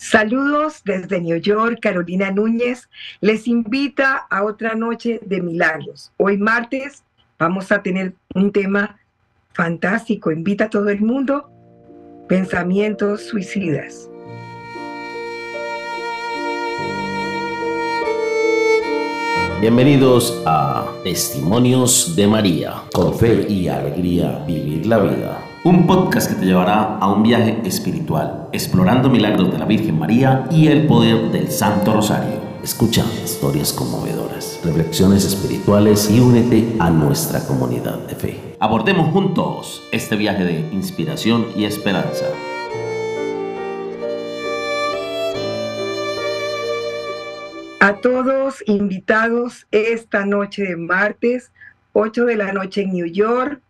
Saludos desde New York, Carolina Núñez. Les invita a otra noche de milagros. Hoy martes vamos a tener un tema fantástico. Invita a todo el mundo. Pensamientos suicidas. Bienvenidos a Testimonios de María. Con fe y alegría vivir la vida. Un podcast que te llevará a un viaje espiritual, explorando milagros de la Virgen María y el poder del Santo Rosario. Escucha historias conmovedoras, reflexiones espirituales y únete a nuestra comunidad de fe. Abordemos juntos este viaje de inspiración y esperanza. A todos invitados esta noche de martes, 8 de la noche en New York,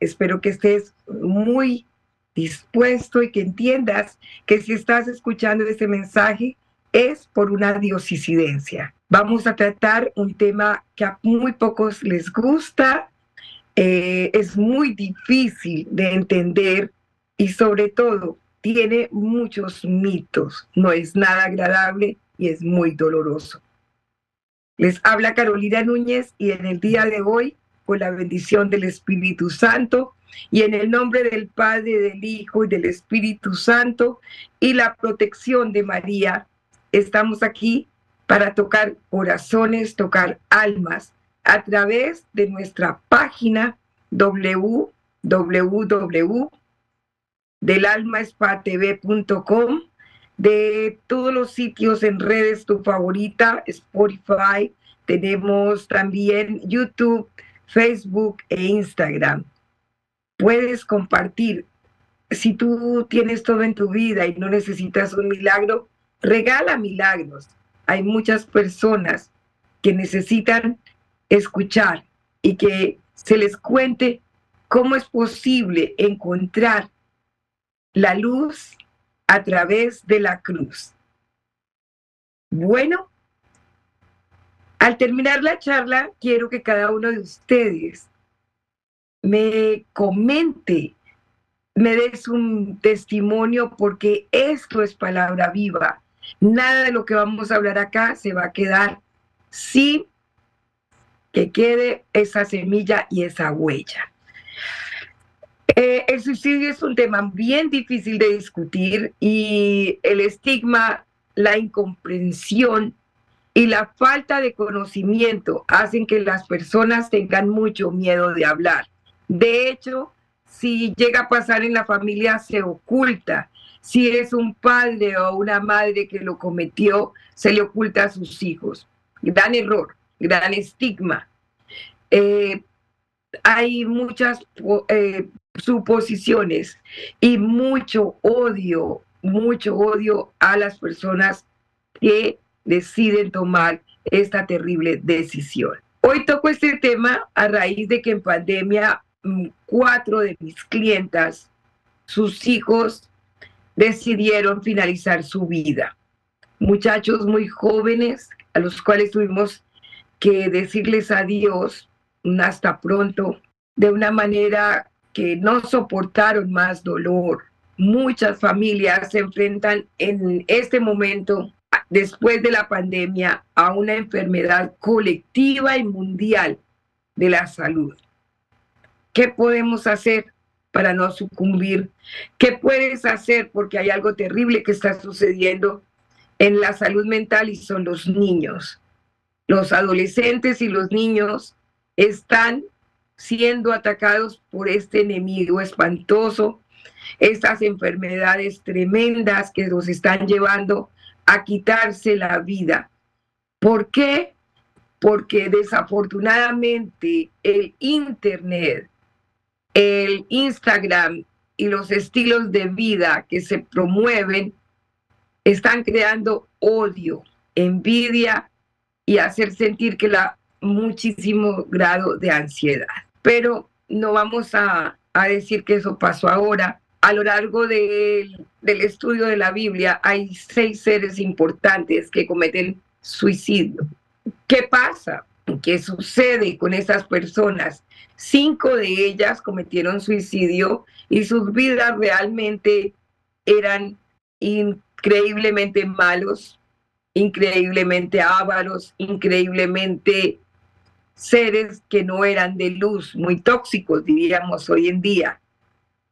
Espero que estés muy dispuesto y que entiendas que si estás escuchando este mensaje es por una diosisidencia. Vamos a tratar un tema que a muy pocos les gusta, eh, es muy difícil de entender y sobre todo tiene muchos mitos, no es nada agradable y es muy doloroso. Les habla Carolina Núñez y en el día de hoy con la bendición del Espíritu Santo y en el nombre del Padre, del Hijo y del Espíritu Santo y la protección de María, estamos aquí para tocar corazones, tocar almas a través de nuestra página www.delalmaspatv.com, de todos los sitios en redes, tu favorita, Spotify, tenemos también YouTube, Facebook e Instagram. Puedes compartir. Si tú tienes todo en tu vida y no necesitas un milagro, regala milagros. Hay muchas personas que necesitan escuchar y que se les cuente cómo es posible encontrar la luz a través de la cruz. Bueno, al terminar la charla, quiero que cada uno de ustedes me comente, me des un testimonio, porque esto es palabra viva. Nada de lo que vamos a hablar acá se va a quedar sin que quede esa semilla y esa huella. Eh, el suicidio es un tema bien difícil de discutir y el estigma, la incomprensión y la falta de conocimiento hacen que las personas tengan mucho miedo de hablar. De hecho, si llega a pasar en la familia, se oculta. Si es un padre o una madre que lo cometió, se le oculta a sus hijos. Gran error, gran estigma. Eh, hay muchas eh, suposiciones y mucho odio, mucho odio a las personas que deciden tomar esta terrible decisión. Hoy toco este tema a raíz de que en pandemia mm, cuatro de mis clientas, sus hijos, decidieron finalizar su vida. Muchachos muy jóvenes a los cuales tuvimos que decirles adiós hasta pronto de una manera que no soportaron más dolor. Muchas familias se enfrentan en este momento después de la pandemia a una enfermedad colectiva y mundial de la salud. ¿Qué podemos hacer para no sucumbir? ¿Qué puedes hacer? Porque hay algo terrible que está sucediendo en la salud mental y son los niños. Los adolescentes y los niños están siendo atacados por este enemigo espantoso, estas enfermedades tremendas que los están llevando a quitarse la vida. ¿Por qué? Porque desafortunadamente el Internet, el Instagram y los estilos de vida que se promueven están creando odio, envidia y hacer sentir que la muchísimo grado de ansiedad. Pero no vamos a, a decir que eso pasó ahora, a lo largo del estudio de la Biblia hay seis seres importantes que cometen suicidio. ¿Qué pasa? ¿Qué sucede con esas personas? Cinco de ellas cometieron suicidio y sus vidas realmente eran increíblemente malos, increíblemente ávaros, increíblemente seres que no eran de luz, muy tóxicos, diríamos hoy en día.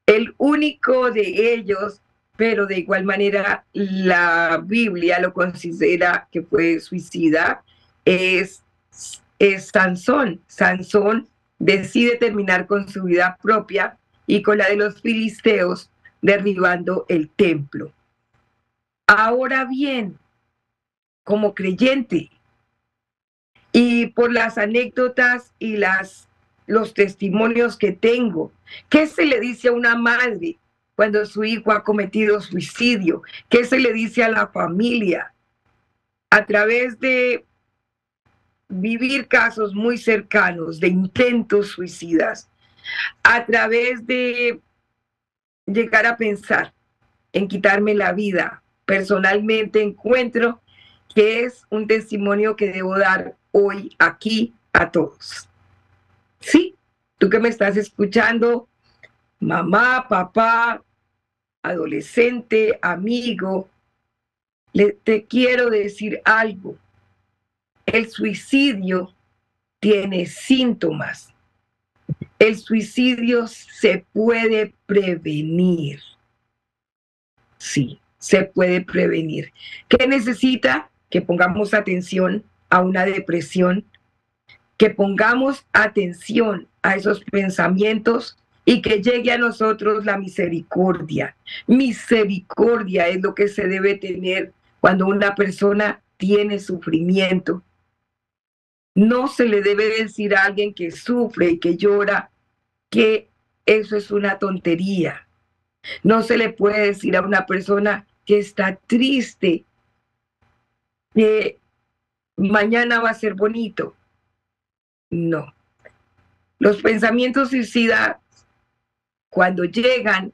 El único de ellos, pero de igual manera la Biblia lo considera que fue suicida, es, es Sansón. Sansón decide terminar con su vida propia y con la de los filisteos, derribando el templo. Ahora bien, como creyente, y por las anécdotas y las, los testimonios que tengo. ¿Qué se le dice a una madre cuando su hijo ha cometido suicidio? ¿Qué se le dice a la familia? A través de vivir casos muy cercanos de intentos suicidas, a través de llegar a pensar en quitarme la vida, personalmente encuentro que es un testimonio que debo dar hoy aquí a todos. Sí, tú que me estás escuchando, mamá, papá, adolescente, amigo, le, te quiero decir algo. El suicidio tiene síntomas. El suicidio se puede prevenir. Sí, se puede prevenir. ¿Qué necesita? Que pongamos atención a una depresión, que pongamos atención a esos pensamientos y que llegue a nosotros la misericordia. Misericordia es lo que se debe tener cuando una persona tiene sufrimiento. No se le debe decir a alguien que sufre y que llora que eso es una tontería. No se le puede decir a una persona que está triste que mañana va a ser bonito. No. Los pensamientos suicidas, cuando llegan,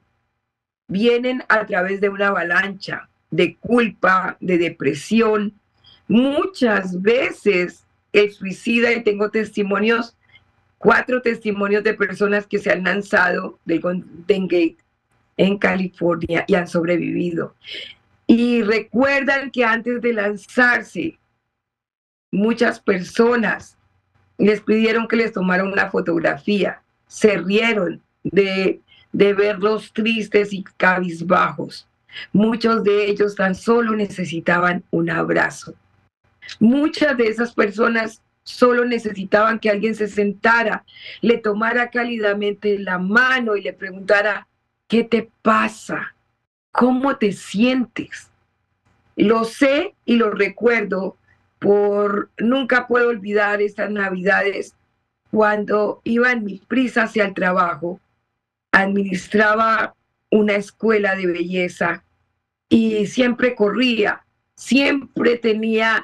vienen a través de una avalancha de culpa, de depresión. Muchas veces el suicida, y tengo testimonios, cuatro testimonios de personas que se han lanzado del Golden Gate en California y han sobrevivido. Y recuerdan que antes de lanzarse muchas personas les pidieron que les tomaran una fotografía, se rieron de, de verlos tristes y cabizbajos. Muchos de ellos tan solo necesitaban un abrazo. Muchas de esas personas solo necesitaban que alguien se sentara, le tomara cálidamente la mano y le preguntara, ¿qué te pasa? ¿Cómo te sientes? Lo sé y lo recuerdo por nunca puedo olvidar estas navidades cuando iba en mi prisa hacia el trabajo, administraba una escuela de belleza y siempre corría, siempre tenía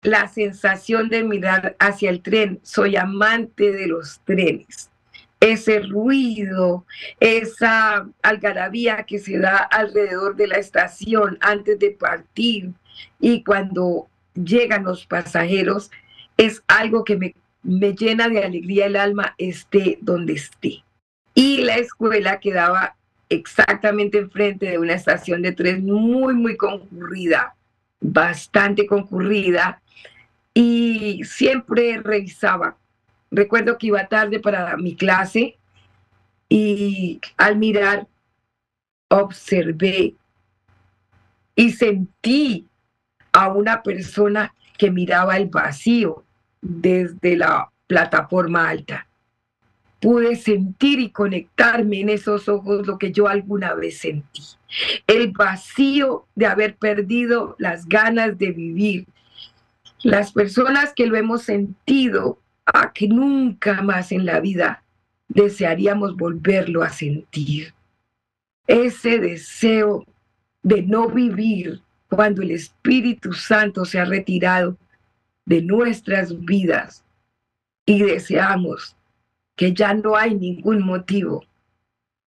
la sensación de mirar hacia el tren. Soy amante de los trenes. Ese ruido, esa algarabía que se da alrededor de la estación antes de partir y cuando llegan los pasajeros, es algo que me, me llena de alegría el alma, esté donde esté. Y la escuela quedaba exactamente enfrente de una estación de tren muy, muy concurrida, bastante concurrida, y siempre revisaba. Recuerdo que iba tarde para mi clase y al mirar observé y sentí a una persona que miraba el vacío desde la plataforma alta. Pude sentir y conectarme en esos ojos lo que yo alguna vez sentí. El vacío de haber perdido las ganas de vivir. Las personas que lo hemos sentido a que nunca más en la vida desearíamos volverlo a sentir. Ese deseo de no vivir cuando el Espíritu Santo se ha retirado de nuestras vidas y deseamos que ya no hay ningún motivo,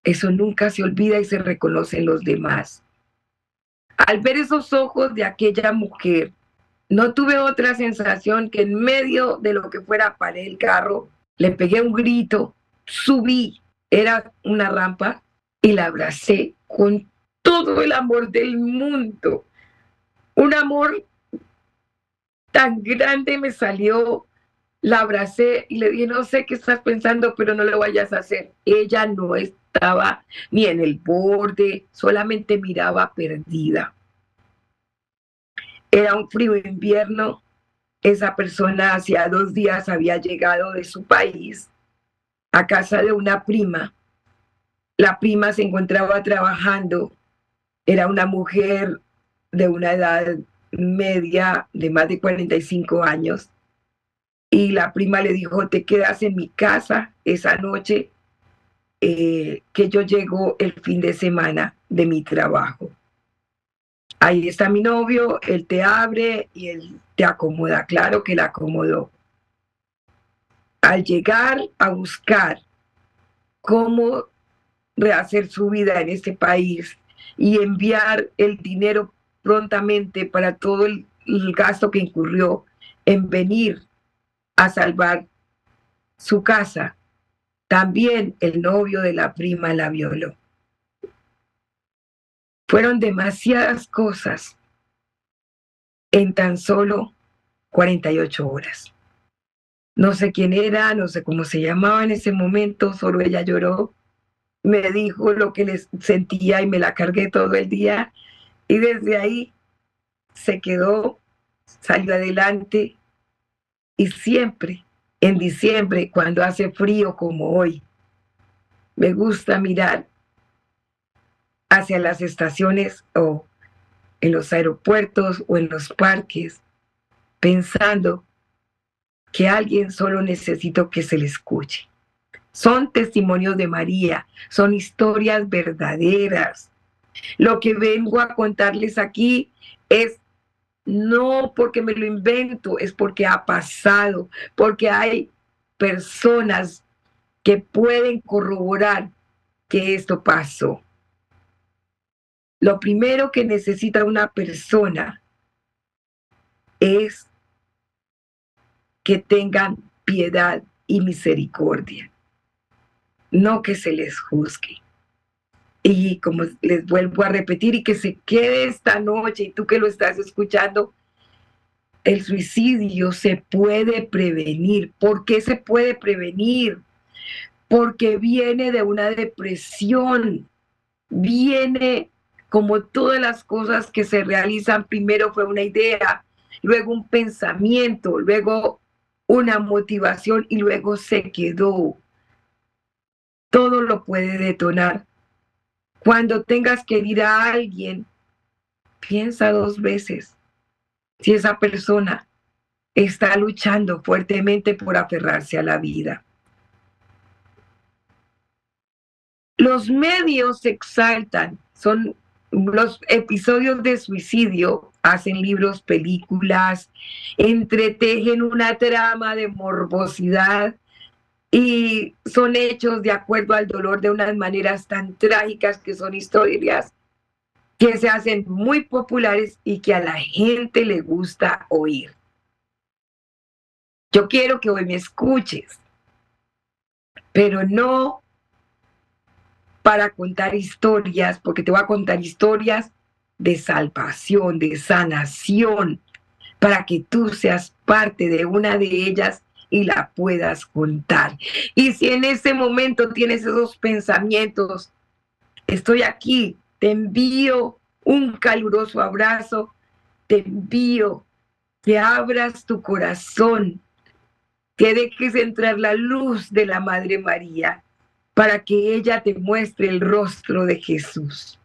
eso nunca se olvida y se reconoce en los demás. Al ver esos ojos de aquella mujer, no tuve otra sensación que en medio de lo que fuera para el carro, le pegué un grito, subí, era una rampa, y la abracé con todo el amor del mundo. Un amor tan grande me salió, la abracé y le dije, no sé qué estás pensando, pero no lo vayas a hacer. Ella no estaba ni en el borde, solamente miraba perdida. Era un frío invierno. Esa persona hacía dos días había llegado de su país a casa de una prima. La prima se encontraba trabajando. Era una mujer de una edad media de más de 45 años. Y la prima le dijo, te quedas en mi casa esa noche eh, que yo llego el fin de semana de mi trabajo. Ahí está mi novio, él te abre y él te acomoda. Claro que la acomodó. Al llegar a buscar cómo rehacer su vida en este país y enviar el dinero prontamente para todo el, gasto que incurrió en venir a salvar su casa, también el novio de la prima la violó. Fueron demasiadas cosas en tan solo 48 horas. No sé quién era, no sé cómo se llamaba en ese momento, solo ella lloró, me dijo lo que les sentía y me la cargué todo el día y desde ahí se quedó, salió adelante y siempre en diciembre, cuando hace frío como hoy, me gusta mirar hacia las estaciones o en los aeropuertos o en los parques, pensando que alguien solo necesita que se le escuche. Son testimonios de María, son historias verdaderas, lo que vengo a contarles aquí es no porque me lo invento, es porque ha pasado, porque hay personas que pueden corroborar que esto pasó. Lo primero que necesita una persona es que tengan piedad y misericordia, no que se les juzgue y como les vuelvo a repetir y que se quede esta noche y tú que lo estás escuchando, el suicidio se puede prevenir. ¿Por qué se puede prevenir? Porque viene de una depresión, viene como todas las cosas que se realizan, primero fue una idea, luego un pensamiento, luego una motivación y luego se quedó. Todo lo puede detonar cuando tengas que ir a alguien, piensa dos veces si esa persona está luchando fuertemente por aferrarse a la vida. Los medios exaltan, son los episodios de suicidio, hacen libros, películas, entretejen una trama de morbosidad y son hechos de acuerdo al dolor de unas maneras tan trágicas que son historias que se hacen muy populares y que a la gente le gusta oír. Yo quiero que hoy me escuches, pero no para contar historias, porque te voy a contar historias de salvación, de sanación, para que tú seas parte de una de ellas y la puedas contar. Y si en ese momento tienes esos pensamientos, estoy aquí, te envío un caluroso abrazo, te envío que abras tu corazón, que dejes entrar la luz de la Madre María para que ella te muestre el rostro de Jesús.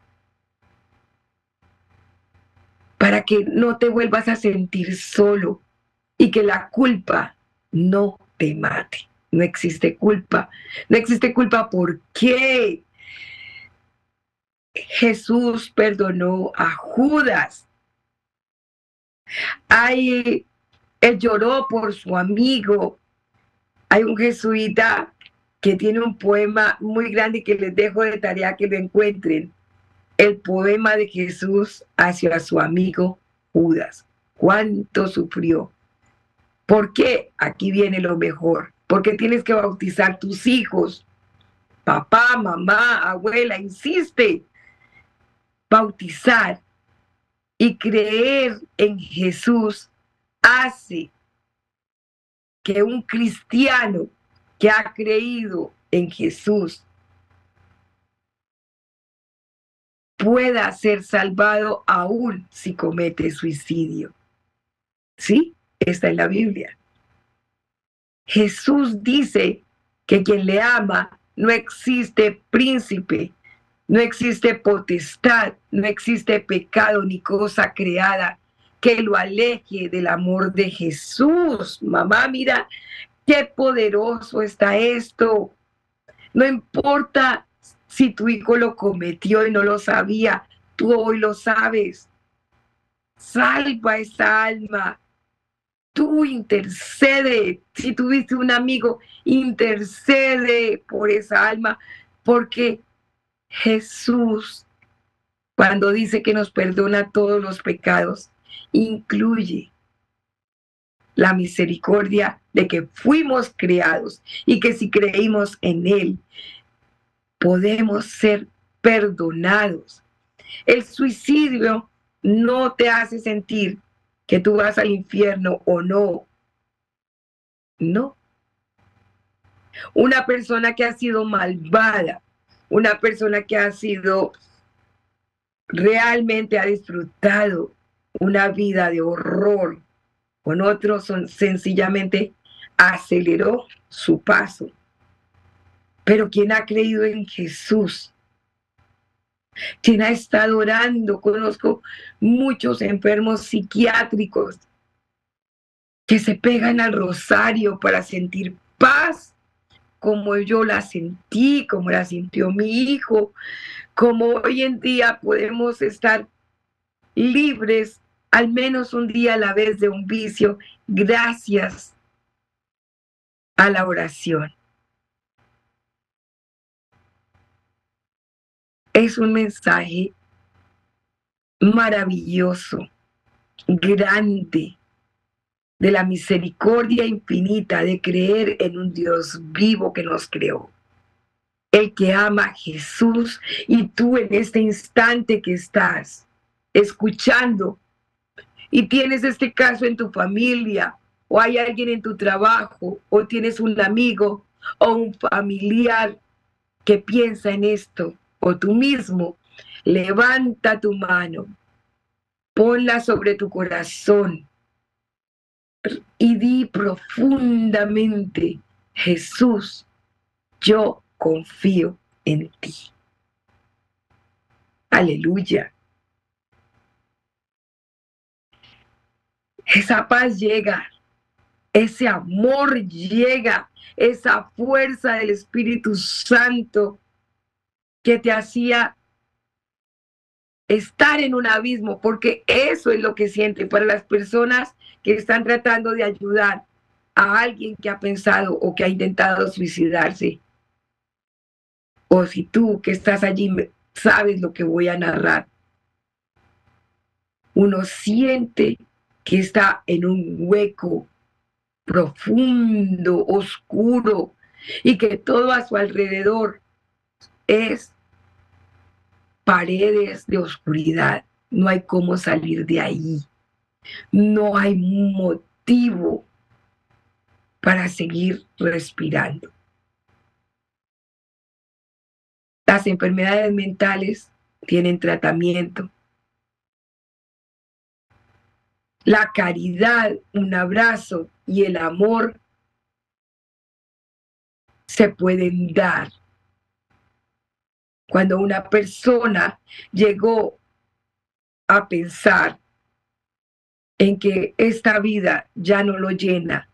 Para que no te vuelvas a sentir solo y que la culpa no te mate. No existe culpa. No existe culpa porque Jesús perdonó a Judas. Hay, él lloró por su amigo. Hay un jesuita que tiene un poema muy grande que les dejo de tarea que lo encuentren. El poema de Jesús hacia su amigo Judas. ¿Cuánto sufrió? ¿Por qué? Aquí viene lo mejor. Porque tienes que bautizar tus hijos. Papá, mamá, abuela, insiste. bautizar y creer en Jesús hace que un cristiano que ha creído en Jesús pueda ser salvado aún si comete suicidio. ¿Sí? Está en la Biblia. Jesús dice que quien le ama no existe príncipe, no existe potestad, no existe pecado ni cosa creada que lo aleje del amor de Jesús. Mamá, mira qué poderoso está esto. No importa si tu hijo lo cometió y no lo sabía, tú hoy lo sabes. Salva esa alma. Tú intercede. Si tuviste un amigo, intercede por esa alma, porque Jesús, cuando dice que nos perdona todos los pecados, incluye la misericordia de que fuimos creados y que si creímos en Él, podemos ser perdonados. El suicidio no te hace sentir que tú vas al infierno o no. No. Una persona que ha sido malvada, una persona que ha sido realmente ha disfrutado una vida de horror, con otros son, sencillamente aceleró su paso. Pero quien ha creído en Jesús, quien ha estado orando, conozco muchos enfermos psiquiátricos que se pegan al rosario para sentir paz como yo la sentí, como la sintió mi hijo, como hoy en día podemos estar libres al menos un día a la vez de un vicio, gracias a la oración. Es un mensaje maravilloso, grande, de la misericordia infinita de creer en un Dios vivo que nos creó. El que ama a Jesús y tú en este instante que estás escuchando y tienes este caso en tu familia o hay alguien en tu trabajo o tienes un amigo o un familiar que piensa en esto o tú mismo, levanta tu mano, ponla sobre tu corazón y di profundamente, Jesús, yo confío en ti. Aleluya. Esa paz llega, ese amor llega, esa fuerza del Espíritu Santo que te hacía estar en un abismo, porque eso es lo que sienten para las personas que están tratando de ayudar a alguien que ha pensado o que ha intentado suicidarse. O si tú que estás allí sabes lo que voy a narrar. Uno siente que está en un hueco profundo, oscuro, y que todo a su alrededor es paredes de oscuridad. No hay cómo salir de ahí. No hay motivo para seguir respirando. Las enfermedades mentales tienen tratamiento. La caridad, un abrazo y el amor se pueden dar cuando una persona llegó a pensar en que esta vida ya no lo llena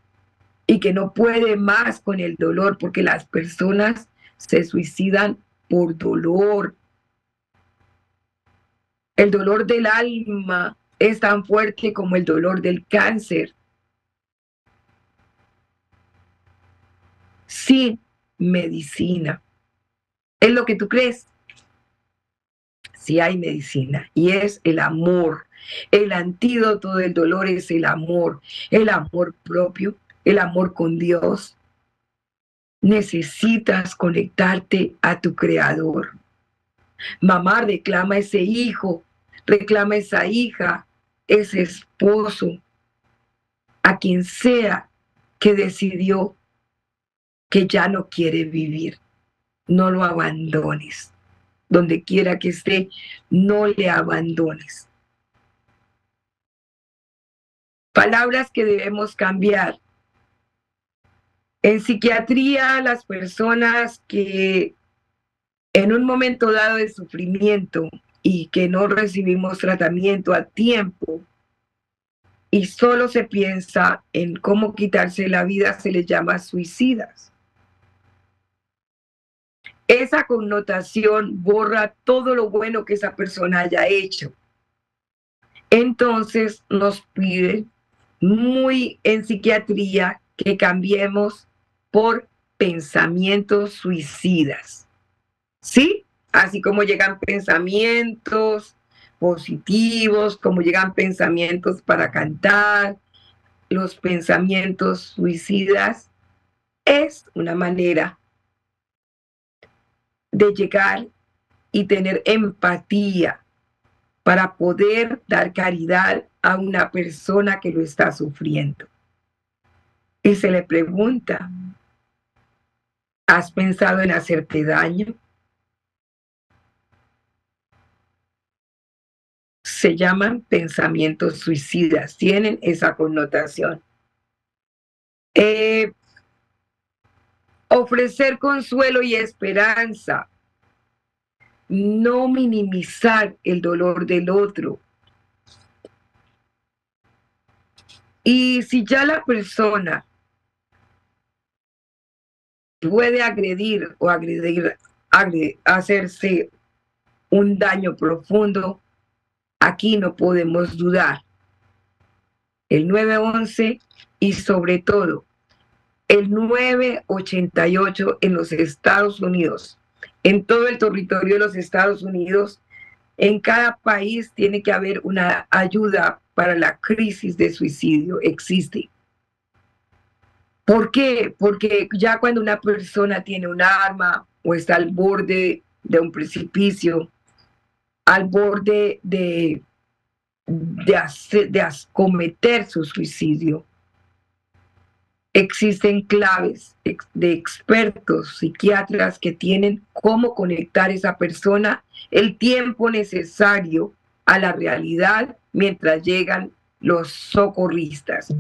y que no puede más con el dolor, porque las personas se suicidan por dolor. El dolor del alma es tan fuerte como el dolor del cáncer. Sin medicina. Es lo que tú crees. Si hay medicina y es el amor. El antídoto del dolor es el amor, el amor propio, el amor con Dios. Necesitas conectarte a tu creador. Mamá reclama ese hijo, reclama esa hija, ese esposo, a quien sea que decidió que ya no quiere vivir. No lo abandones. Donde quiera que esté, no le abandones. Palabras que debemos cambiar. En psiquiatría, las personas que en un momento dado de sufrimiento y que no recibimos tratamiento a tiempo y solo se piensa en cómo quitarse la vida, se les llama suicidas. Esa connotación borra todo lo bueno que esa persona haya hecho. Entonces nos pide muy en psiquiatría que cambiemos por pensamientos suicidas. ¿Sí? Así como llegan pensamientos positivos, como llegan pensamientos para cantar, los pensamientos suicidas, es una manera de llegar y tener empatía para poder dar caridad a una persona que lo está sufriendo. Y se le pregunta, ¿has pensado en hacerte daño? Se llaman pensamientos suicidas, tienen esa connotación. Eh, ofrecer consuelo y esperanza, no minimizar el dolor del otro. Y si ya la persona puede agredir o agredir, hacerse un daño profundo, aquí no podemos dudar. El 911 y sobre todo el 988 en los Estados Unidos, en todo el territorio de los Estados Unidos, en cada país tiene que haber una ayuda para la crisis de suicidio, existe. ¿Por qué? Porque ya cuando una persona tiene un arma o está al borde de un precipicio, al borde de, de, cometer su suicidio, existen claves de expertos psiquiatras que tienen cómo conectar esa persona el tiempo necesario a la realidad mientras llegan los socorristas.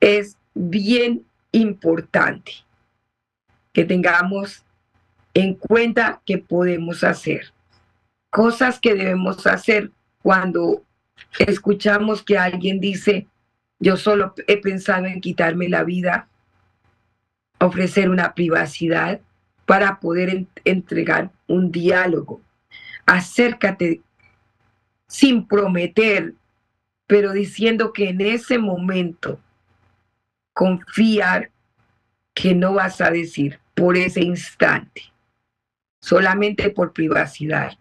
Es bien importante que tengamos en cuenta que podemos hacer. Cosas que debemos hacer cuando escuchamos que alguien dice, yo solo he pensado en quitarme la vida, ofrecer una privacidad para poder entregar un diálogo. Acércate sin prometer, pero diciendo que en ese momento confiar que no vas a decir por ese instante, solamente por privacidad.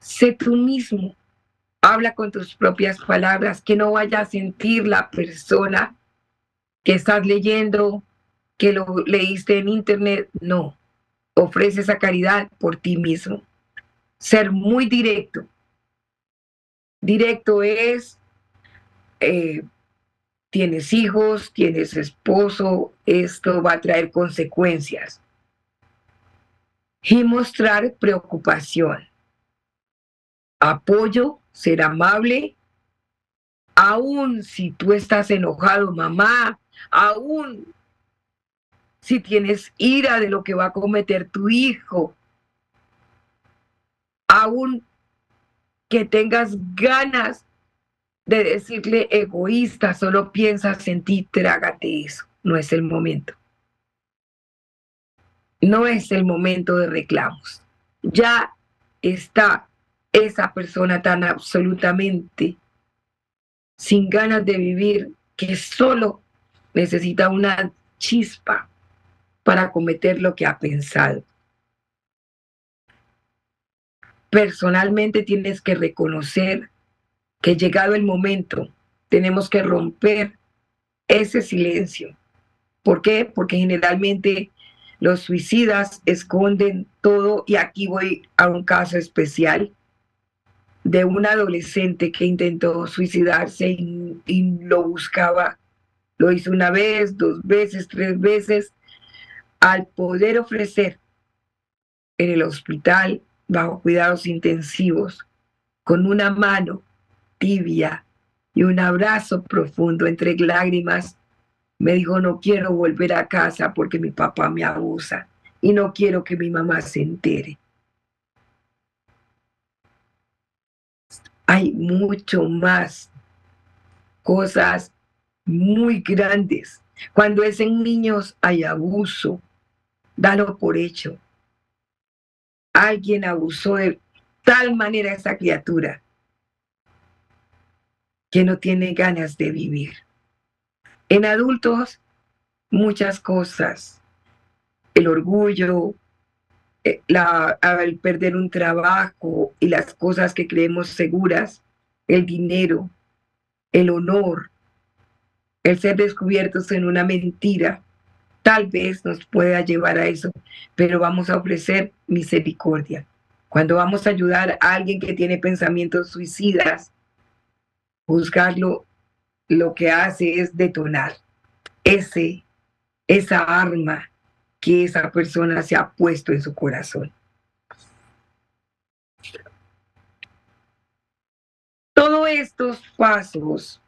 Sé tú mismo, habla con tus propias palabras, que no vaya a sentir la persona que estás leyendo, que lo leíste en internet, no. Ofrece esa caridad por ti mismo. Ser muy directo. Directo es eh, tienes hijos, tienes esposo, esto va a traer consecuencias. Y mostrar preocupación, apoyo, ser amable, aún si tú estás enojado, mamá, aún si tienes ira de lo que va a cometer tu hijo, aún que tengas ganas de decirle egoísta, solo piensas en ti, trágate eso. No es el momento. No es el momento de reclamos. Ya está esa persona tan absolutamente sin ganas de vivir que solo necesita una chispa para cometer lo que ha pensado. Personalmente tienes que reconocer que llegado el momento tenemos que romper ese silencio. ¿Por qué? Porque generalmente los suicidas esconden todo y aquí voy a un caso especial de un adolescente que intentó suicidarse y, lo buscaba. Lo hizo una vez, dos veces, tres veces. Al poder ofrecer en el hospital bajo cuidados intensivos, con una mano tibia y un abrazo profundo entre lágrimas, me dijo, no quiero volver a casa porque mi papá me abusa y no quiero que mi mamá se entere. Hay mucho más cosas muy grandes. Cuando es en niños hay abuso, dalo por hecho. Alguien abusó de tal manera a esa criatura que no tiene ganas de vivir. En adultos, muchas cosas. El orgullo, la, al perder un trabajo y las cosas que creemos seguras, el dinero, el honor, el ser descubiertos en una mentira, tal vez nos pueda llevar a eso, pero vamos a ofrecer misericordia. Cuando vamos a ayudar a alguien que tiene pensamientos suicidas, juzgarlo, lo que hace es detonar ese, esa arma que esa persona se ha puesto en su corazón. Todos estos pasos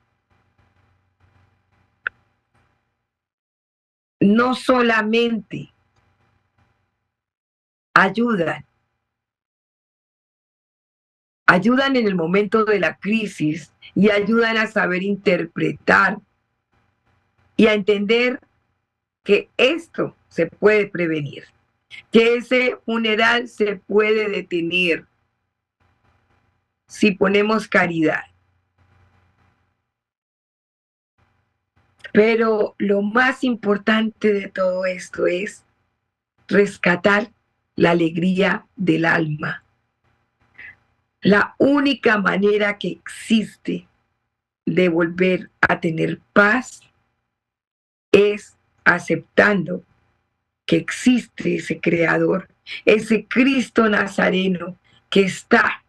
no solamente ayudan, ayudan en el momento de la crisis y ayudan a saber interpretar y a entender que esto se puede prevenir, que ese funeral se puede detener si ponemos caridad. Pero lo más importante de todo esto es rescatar la alegría del alma. La única manera que existe de volver a tener paz es aceptando que existe ese creador, ese Cristo Nazareno que está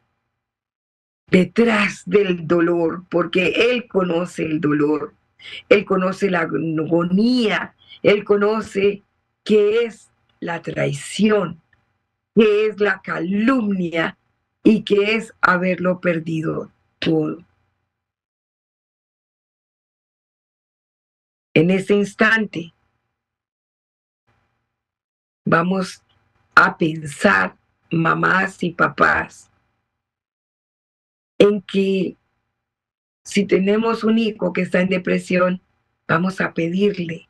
detrás del dolor, porque Él conoce el dolor, Él conoce la agonía, Él conoce qué es la traición, qué es la calumnia y qué es haberlo perdido todo. En ese instante, vamos a pensar, mamás y papás, en que si tenemos un hijo que está en depresión, vamos a pedirle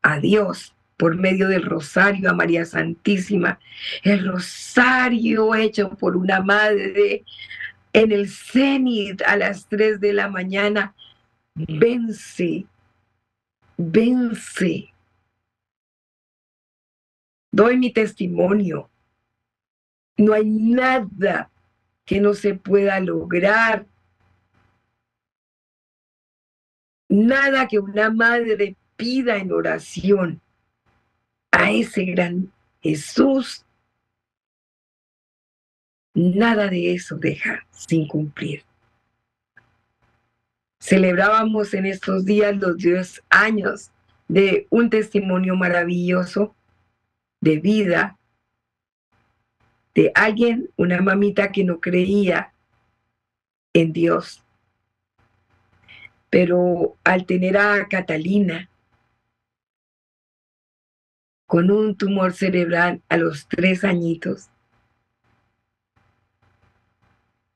a Dios por medio del rosario a María Santísima, el rosario hecho por una madre en el cenit a las 3 de la mañana, vence, vence doy mi testimonio. No hay nada que no se pueda lograr. Nada que una madre pida en oración a ese gran Jesús. Nada de eso deja sin cumplir. Celebrábamos en estos días los 10 años de un testimonio maravilloso de vida de alguien, una mamita que no creía en Dios. Pero al tener a Catalina con un tumor cerebral a los tres añitos,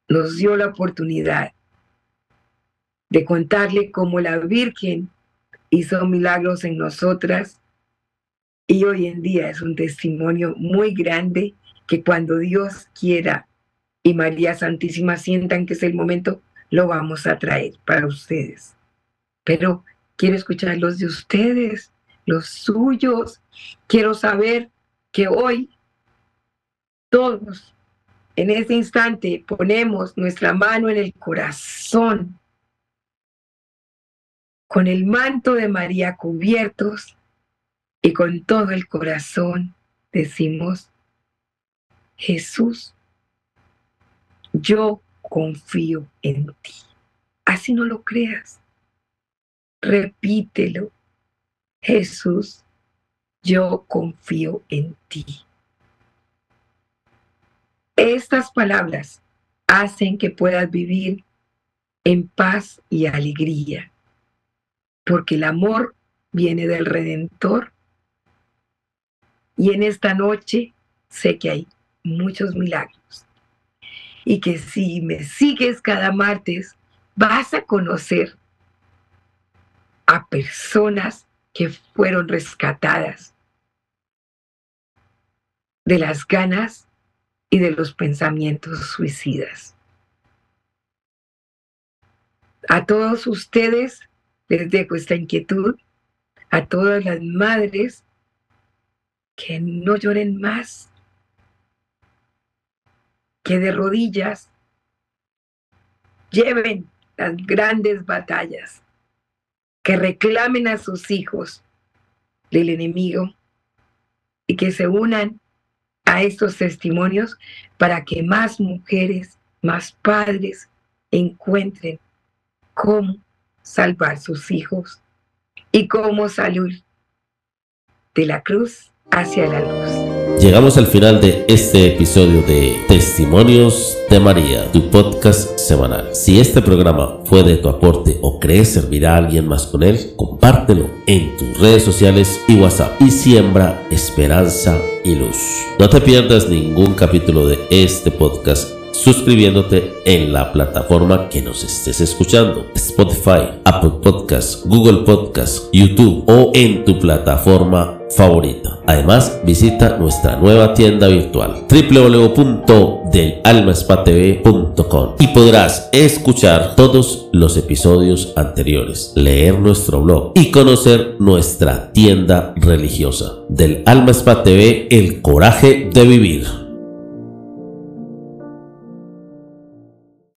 nos dio la oportunidad de contarle cómo la Virgen hizo milagros en nosotras y hoy en día es un testimonio muy grande que cuando Dios quiera y María Santísima sientan que es el momento, lo vamos a traer para ustedes. Pero quiero escuchar los de ustedes, los suyos. Quiero saber que hoy todos en este instante ponemos nuestra mano en el corazón con el manto de María cubiertos y con todo el corazón decimos, Jesús, yo confío en ti. Así no lo creas. Repítelo. Jesús, yo confío en ti. Estas palabras hacen que puedas vivir en paz y alegría, porque el amor viene del Redentor. Y en esta noche sé que hay muchos milagros. Y que si me sigues cada martes, vas a conocer a personas que fueron rescatadas de las ganas y de los pensamientos suicidas. A todos ustedes les dejo esta inquietud, a todas las madres que no lloren más, que de rodillas lleven las grandes batallas, que reclamen a sus hijos del enemigo y que se unan a estos testimonios para que más mujeres, más padres encuentren cómo salvar sus hijos y cómo salir de la cruz hacia la luz. Llegamos al final de este episodio de Testimonios de María, tu podcast semanal. Si este programa fue de tu aporte o crees servirá a alguien más con él, compártelo en tus redes sociales y WhatsApp y siembra esperanza y luz. No te pierdas ningún capítulo de este podcast suscribiéndote en la plataforma que nos estés escuchando, Spotify, Apple Podcasts, Google Podcasts, YouTube o en tu plataforma favorita. Además, visita nuestra nueva tienda virtual www.delalmaspatv.com y podrás escuchar todos los episodios anteriores, leer nuestro blog y conocer nuestra tienda religiosa. Del Alma Spa el coraje de vivir.